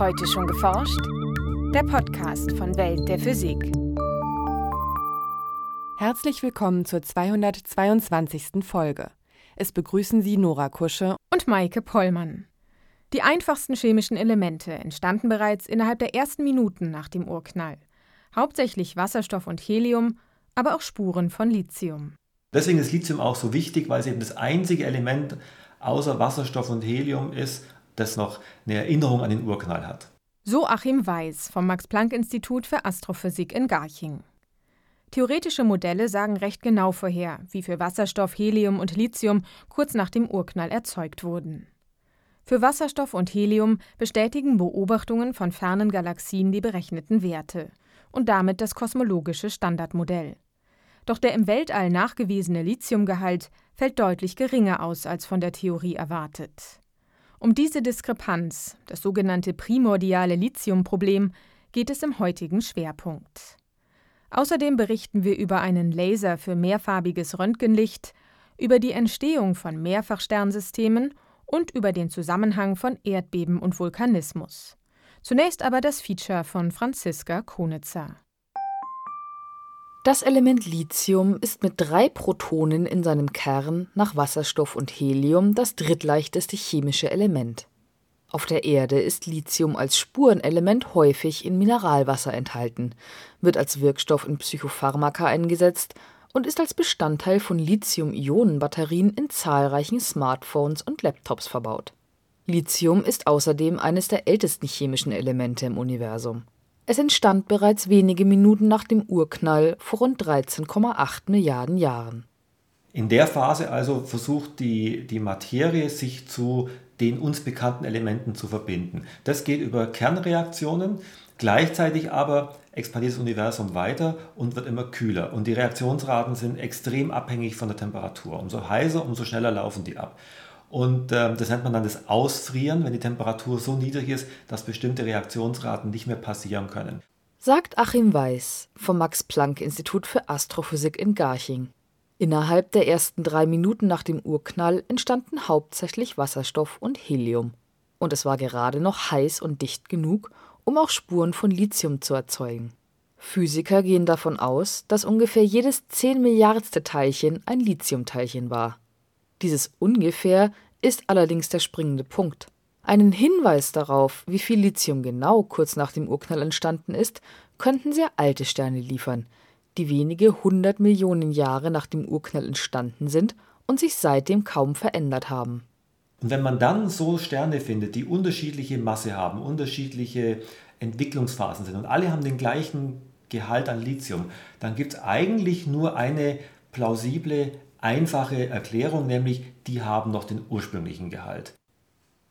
Heute schon geforscht? Der Podcast von Welt der Physik. Herzlich willkommen zur 222. Folge. Es begrüßen Sie Nora Kusche und Maike Pollmann. Die einfachsten chemischen Elemente entstanden bereits innerhalb der ersten Minuten nach dem Urknall. Hauptsächlich Wasserstoff und Helium, aber auch Spuren von Lithium. Deswegen ist Lithium auch so wichtig, weil es eben das einzige Element außer Wasserstoff und Helium ist, das noch eine Erinnerung an den Urknall hat. So Achim Weiß vom Max-Planck-Institut für Astrophysik in Garching. Theoretische Modelle sagen recht genau vorher, wie viel Wasserstoff, Helium und Lithium kurz nach dem Urknall erzeugt wurden. Für Wasserstoff und Helium bestätigen Beobachtungen von fernen Galaxien die berechneten Werte und damit das kosmologische Standardmodell. Doch der im Weltall nachgewiesene Lithiumgehalt fällt deutlich geringer aus als von der Theorie erwartet. Um diese Diskrepanz, das sogenannte primordiale Lithiumproblem, geht es im heutigen Schwerpunkt. Außerdem berichten wir über einen Laser für mehrfarbiges Röntgenlicht, über die Entstehung von Mehrfachsternsystemen und über den Zusammenhang von Erdbeben und Vulkanismus. Zunächst aber das Feature von Franziska Konitzer. Das Element Lithium ist mit drei Protonen in seinem Kern nach Wasserstoff und Helium das drittleichteste chemische Element. Auf der Erde ist Lithium als Spurenelement häufig in Mineralwasser enthalten, wird als Wirkstoff in Psychopharmaka eingesetzt und ist als Bestandteil von Lithium-Ionen-Batterien in zahlreichen Smartphones und Laptops verbaut. Lithium ist außerdem eines der ältesten chemischen Elemente im Universum es entstand bereits wenige Minuten nach dem Urknall vor rund 13,8 Milliarden Jahren. In der Phase also versucht die, die Materie sich zu den uns bekannten Elementen zu verbinden. Das geht über Kernreaktionen, gleichzeitig aber expandiert das Universum weiter und wird immer kühler. Und die Reaktionsraten sind extrem abhängig von der Temperatur. Umso heißer, umso schneller laufen die ab. Und äh, das nennt man dann das Ausfrieren, wenn die Temperatur so niedrig ist, dass bestimmte Reaktionsraten nicht mehr passieren können. Sagt Achim Weiß vom Max-Planck-Institut für Astrophysik in Garching. Innerhalb der ersten drei Minuten nach dem Urknall entstanden hauptsächlich Wasserstoff und Helium. Und es war gerade noch heiß und dicht genug, um auch Spuren von Lithium zu erzeugen. Physiker gehen davon aus, dass ungefähr jedes 10 Milliardste Teilchen ein Lithiumteilchen war. Dieses ungefähr ist allerdings der springende Punkt. Einen Hinweis darauf, wie viel Lithium genau kurz nach dem Urknall entstanden ist, könnten sehr alte Sterne liefern, die wenige hundert Millionen Jahre nach dem Urknall entstanden sind und sich seitdem kaum verändert haben. Und wenn man dann so Sterne findet, die unterschiedliche Masse haben, unterschiedliche Entwicklungsphasen sind und alle haben den gleichen Gehalt an Lithium, dann gibt es eigentlich nur eine plausible einfache Erklärung, nämlich die haben noch den ursprünglichen Gehalt.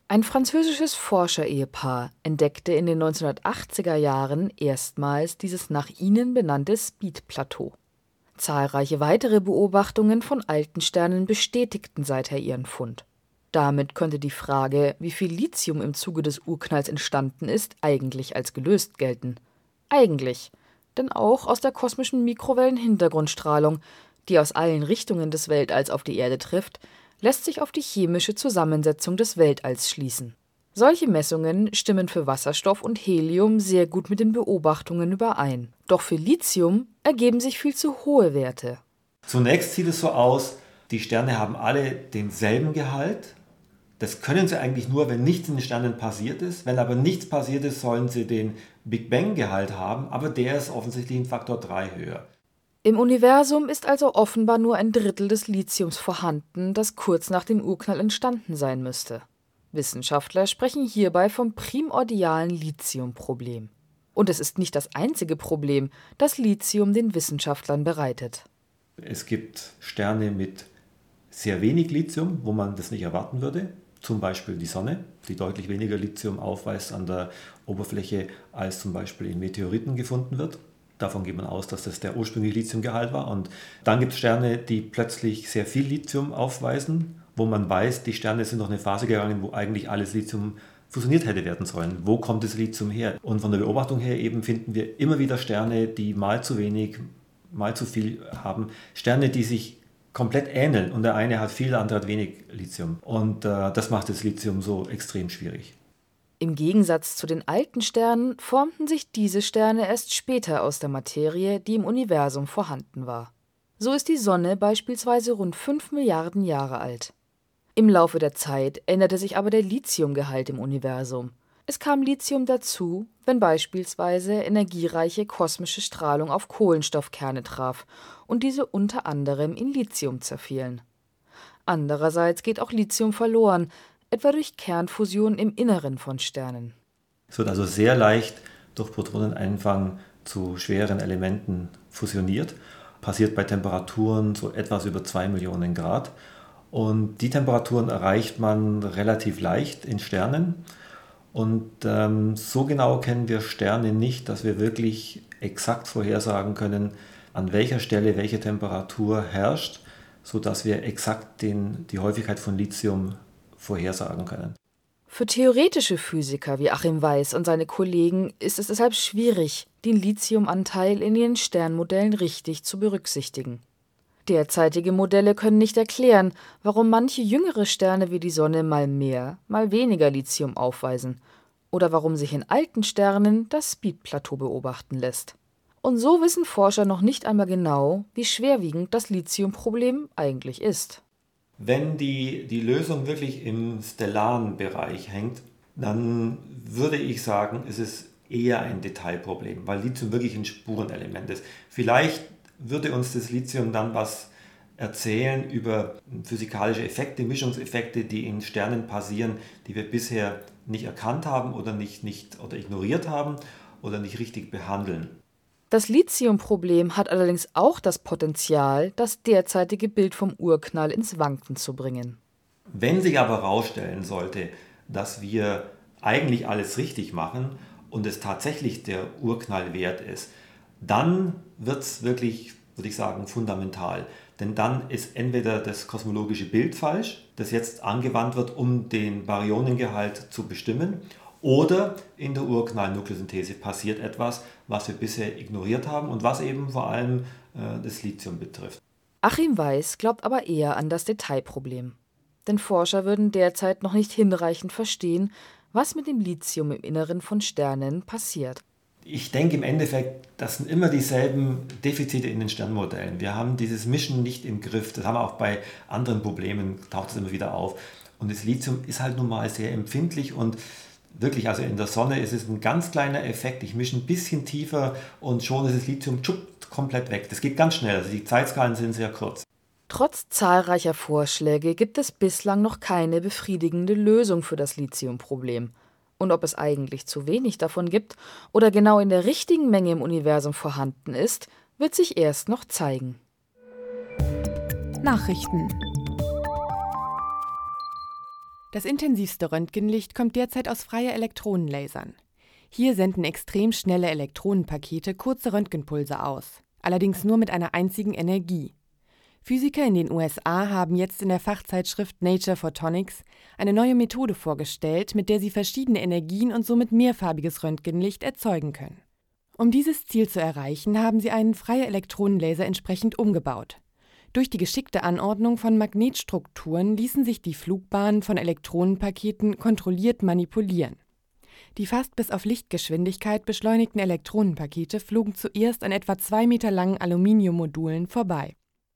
Ein französisches Forscherehepaar entdeckte in den 1980er Jahren erstmals dieses nach ihnen benannte Speed-Plateau. Zahlreiche weitere Beobachtungen von alten Sternen bestätigten seither ihren Fund. Damit könnte die Frage, wie viel Lithium im Zuge des Urknalls entstanden ist, eigentlich als gelöst gelten. Eigentlich, denn auch aus der kosmischen Mikrowellenhintergrundstrahlung die aus allen Richtungen des Weltalls auf die Erde trifft, lässt sich auf die chemische Zusammensetzung des Weltalls schließen. Solche Messungen stimmen für Wasserstoff und Helium sehr gut mit den Beobachtungen überein. Doch für Lithium ergeben sich viel zu hohe Werte. Zunächst sieht es so aus, die Sterne haben alle denselben Gehalt. Das können sie eigentlich nur, wenn nichts in den Sternen passiert ist. Wenn aber nichts passiert ist, sollen sie den Big Bang-Gehalt haben, aber der ist offensichtlich ein Faktor 3 höher. Im Universum ist also offenbar nur ein Drittel des Lithiums vorhanden, das kurz nach dem Urknall entstanden sein müsste. Wissenschaftler sprechen hierbei vom primordialen Lithiumproblem. Und es ist nicht das einzige Problem, das Lithium den Wissenschaftlern bereitet. Es gibt Sterne mit sehr wenig Lithium, wo man das nicht erwarten würde. Zum Beispiel die Sonne, die deutlich weniger Lithium aufweist an der Oberfläche, als zum Beispiel in Meteoriten gefunden wird. Davon geht man aus, dass das der ursprüngliche Lithiumgehalt war. Und dann gibt es Sterne, die plötzlich sehr viel Lithium aufweisen, wo man weiß, die Sterne sind noch eine Phase gegangen, wo eigentlich alles Lithium fusioniert hätte werden sollen. Wo kommt das Lithium her? Und von der Beobachtung her eben finden wir immer wieder Sterne, die mal zu wenig, mal zu viel haben. Sterne, die sich komplett ähneln und der eine hat viel, der andere hat wenig Lithium. Und äh, das macht das Lithium so extrem schwierig. Im Gegensatz zu den alten Sternen formten sich diese Sterne erst später aus der Materie, die im Universum vorhanden war. So ist die Sonne beispielsweise rund 5 Milliarden Jahre alt. Im Laufe der Zeit änderte sich aber der Lithiumgehalt im Universum. Es kam Lithium dazu, wenn beispielsweise energiereiche kosmische Strahlung auf Kohlenstoffkerne traf und diese unter anderem in Lithium zerfielen. Andererseits geht auch Lithium verloren, etwa durch Kernfusion im Inneren von Sternen. Es wird also sehr leicht durch Protroneneinfang zu schweren Elementen fusioniert. Passiert bei Temperaturen so etwas über 2 Millionen Grad. Und die Temperaturen erreicht man relativ leicht in Sternen. Und ähm, so genau kennen wir Sterne nicht, dass wir wirklich exakt vorhersagen können, an welcher Stelle welche Temperatur herrscht, sodass wir exakt den, die Häufigkeit von Lithium vorhersagen können. Für theoretische Physiker wie Achim Weiß und seine Kollegen ist es deshalb schwierig, den Lithiumanteil in ihren Sternmodellen richtig zu berücksichtigen. Derzeitige Modelle können nicht erklären, warum manche jüngere Sterne wie die Sonne mal mehr, mal weniger Lithium aufweisen oder warum sich in alten Sternen das Speed-Plateau beobachten lässt. Und so wissen Forscher noch nicht einmal genau, wie schwerwiegend das Lithiumproblem eigentlich ist. Wenn die, die Lösung wirklich im stellaren Bereich hängt, dann würde ich sagen, ist es eher ein Detailproblem, weil Lithium wirklich ein Spurenelement ist. Vielleicht würde uns das Lithium dann was erzählen über physikalische Effekte, Mischungseffekte, die in Sternen passieren, die wir bisher nicht erkannt haben oder nicht, nicht oder ignoriert haben oder nicht richtig behandeln. Das Lithiumproblem hat allerdings auch das Potenzial, das derzeitige Bild vom Urknall ins Wanken zu bringen. Wenn sich aber herausstellen sollte, dass wir eigentlich alles richtig machen und es tatsächlich der Urknall wert ist, dann wird es wirklich, würde ich sagen, fundamental. Denn dann ist entweder das kosmologische Bild falsch, das jetzt angewandt wird, um den Baryonengehalt zu bestimmen, oder in der Urknallnukleosynthese passiert etwas, was wir bisher ignoriert haben und was eben vor allem äh, das Lithium betrifft. Achim Weiß glaubt aber eher an das Detailproblem. Denn Forscher würden derzeit noch nicht hinreichend verstehen, was mit dem Lithium im Inneren von Sternen passiert. Ich denke im Endeffekt, das sind immer dieselben Defizite in den Sternmodellen. Wir haben dieses Mischen nicht im Griff. Das haben wir auch bei anderen Problemen, taucht es immer wieder auf. Und das Lithium ist halt nun mal sehr empfindlich und wirklich, also in der Sonne ist es ein ganz kleiner Effekt. Ich mische ein bisschen tiefer und schon ist das Lithium komplett weg. Das geht ganz schnell. Also die Zeitskalen sind sehr kurz. Trotz zahlreicher Vorschläge gibt es bislang noch keine befriedigende Lösung für das Lithiumproblem. Und ob es eigentlich zu wenig davon gibt oder genau in der richtigen Menge im Universum vorhanden ist, wird sich erst noch zeigen. Nachrichten das intensivste Röntgenlicht kommt derzeit aus freie Elektronenlasern. Hier senden extrem schnelle Elektronenpakete kurze Röntgenpulse aus, allerdings nur mit einer einzigen Energie. Physiker in den USA haben jetzt in der Fachzeitschrift Nature Photonics eine neue Methode vorgestellt, mit der sie verschiedene Energien und somit mehrfarbiges Röntgenlicht erzeugen können. Um dieses Ziel zu erreichen, haben sie einen freie Elektronenlaser entsprechend umgebaut. Durch die geschickte Anordnung von Magnetstrukturen ließen sich die Flugbahnen von Elektronenpaketen kontrolliert manipulieren. Die fast bis auf Lichtgeschwindigkeit beschleunigten Elektronenpakete flogen zuerst an etwa zwei Meter langen Aluminiummodulen vorbei.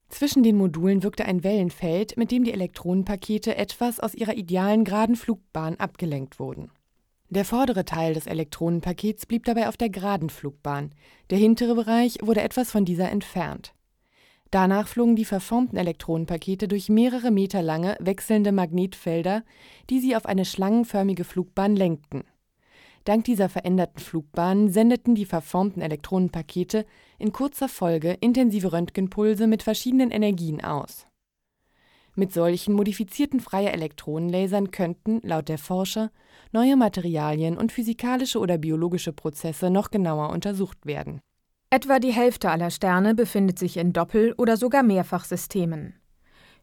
Zwischen den Modulen wirkte ein Wellenfeld, mit dem die Elektronenpakete etwas aus ihrer idealen geraden Flugbahn abgelenkt wurden. Der vordere Teil des Elektronenpakets blieb dabei auf der geraden Flugbahn, der hintere Bereich wurde etwas von dieser entfernt. Danach flogen die verformten Elektronenpakete durch mehrere Meter lange, wechselnde Magnetfelder, die sie auf eine schlangenförmige Flugbahn lenkten. Dank dieser veränderten Flugbahn sendeten die verformten Elektronenpakete in kurzer Folge intensive Röntgenpulse mit verschiedenen Energien aus. Mit solchen modifizierten freie Elektronenlasern könnten, laut der Forscher, neue Materialien und physikalische oder biologische Prozesse noch genauer untersucht werden Etwa die Hälfte aller Sterne befindet sich in Doppel- oder sogar Mehrfachsystemen.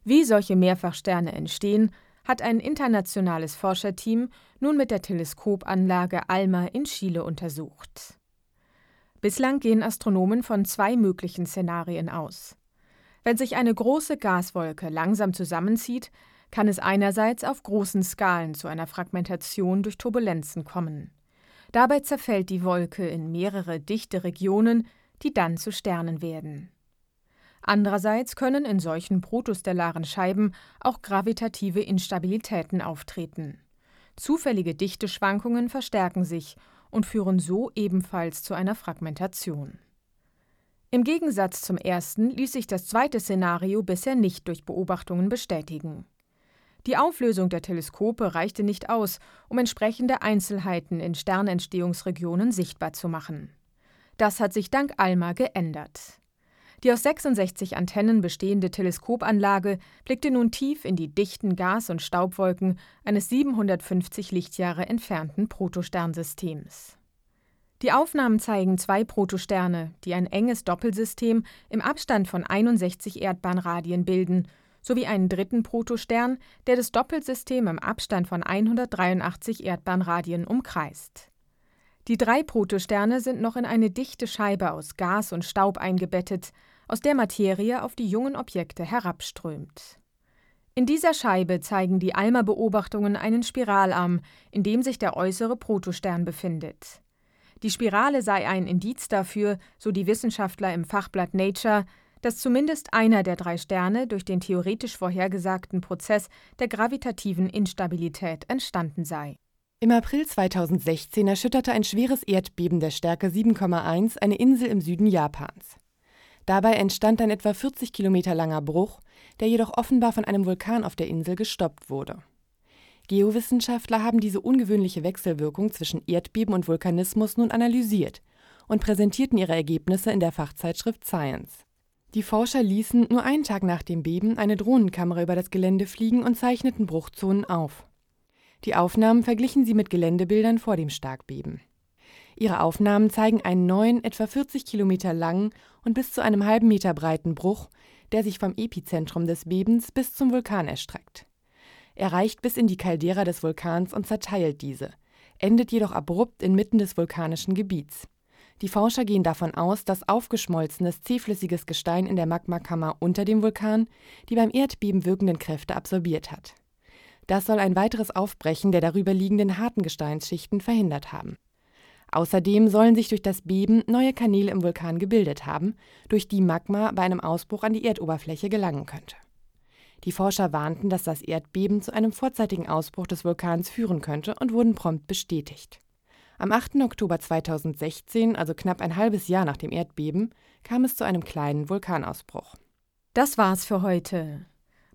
Wie solche Mehrfachsterne entstehen, hat ein internationales Forscherteam nun mit der Teleskopanlage ALMA in Chile untersucht. Bislang gehen Astronomen von zwei möglichen Szenarien aus. Wenn sich eine große Gaswolke langsam zusammenzieht, kann es einerseits auf großen Skalen zu einer Fragmentation durch Turbulenzen kommen. Dabei zerfällt die Wolke in mehrere dichte Regionen, die dann zu Sternen werden. Andererseits können in solchen protostellaren Scheiben auch gravitative Instabilitäten auftreten. Zufällige Dichteschwankungen verstärken sich und führen so ebenfalls zu einer Fragmentation. Im Gegensatz zum ersten ließ sich das zweite Szenario bisher nicht durch Beobachtungen bestätigen. Die Auflösung der Teleskope reichte nicht aus, um entsprechende Einzelheiten in Sternentstehungsregionen sichtbar zu machen. Das hat sich dank ALMA geändert. Die aus 66 Antennen bestehende Teleskopanlage blickte nun tief in die dichten Gas- und Staubwolken eines 750 Lichtjahre entfernten Protosternsystems. Die Aufnahmen zeigen zwei Protosterne, die ein enges Doppelsystem im Abstand von 61 Erdbahnradien bilden sowie einen dritten Protostern, der das Doppelsystem im Abstand von 183 Erdbahnradien umkreist. Die drei Protosterne sind noch in eine dichte Scheibe aus Gas und Staub eingebettet, aus der Materie auf die jungen Objekte herabströmt. In dieser Scheibe zeigen die ALMA-Beobachtungen einen Spiralarm, in dem sich der äußere Protostern befindet. Die Spirale sei ein Indiz dafür, so die Wissenschaftler im Fachblatt Nature, dass zumindest einer der drei Sterne durch den theoretisch vorhergesagten Prozess der gravitativen Instabilität entstanden sei. Im April 2016 erschütterte ein schweres Erdbeben der Stärke 7,1 eine Insel im Süden Japans. Dabei entstand ein etwa 40 Kilometer langer Bruch, der jedoch offenbar von einem Vulkan auf der Insel gestoppt wurde. Geowissenschaftler haben diese ungewöhnliche Wechselwirkung zwischen Erdbeben und Vulkanismus nun analysiert und präsentierten ihre Ergebnisse in der Fachzeitschrift Science. Die Forscher ließen nur einen Tag nach dem Beben eine Drohnenkamera über das Gelände fliegen und zeichneten Bruchzonen auf. Die Aufnahmen verglichen sie mit Geländebildern vor dem Starkbeben. Ihre Aufnahmen zeigen einen neuen, etwa 40 Kilometer langen und bis zu einem halben Meter breiten Bruch, der sich vom Epizentrum des Bebens bis zum Vulkan erstreckt. Er reicht bis in die Caldera des Vulkans und zerteilt diese, endet jedoch abrupt inmitten des vulkanischen Gebiets. Die Forscher gehen davon aus, dass aufgeschmolzenes, zähflüssiges Gestein in der Magmakammer unter dem Vulkan die beim Erdbeben wirkenden Kräfte absorbiert hat. Das soll ein weiteres Aufbrechen der darüber liegenden harten Gesteinsschichten verhindert haben. Außerdem sollen sich durch das Beben neue Kanäle im Vulkan gebildet haben, durch die Magma bei einem Ausbruch an die Erdoberfläche gelangen könnte. Die Forscher warnten, dass das Erdbeben zu einem vorzeitigen Ausbruch des Vulkans führen könnte und wurden prompt bestätigt. Am 8. Oktober 2016, also knapp ein halbes Jahr nach dem Erdbeben, kam es zu einem kleinen Vulkanausbruch. Das war's für heute.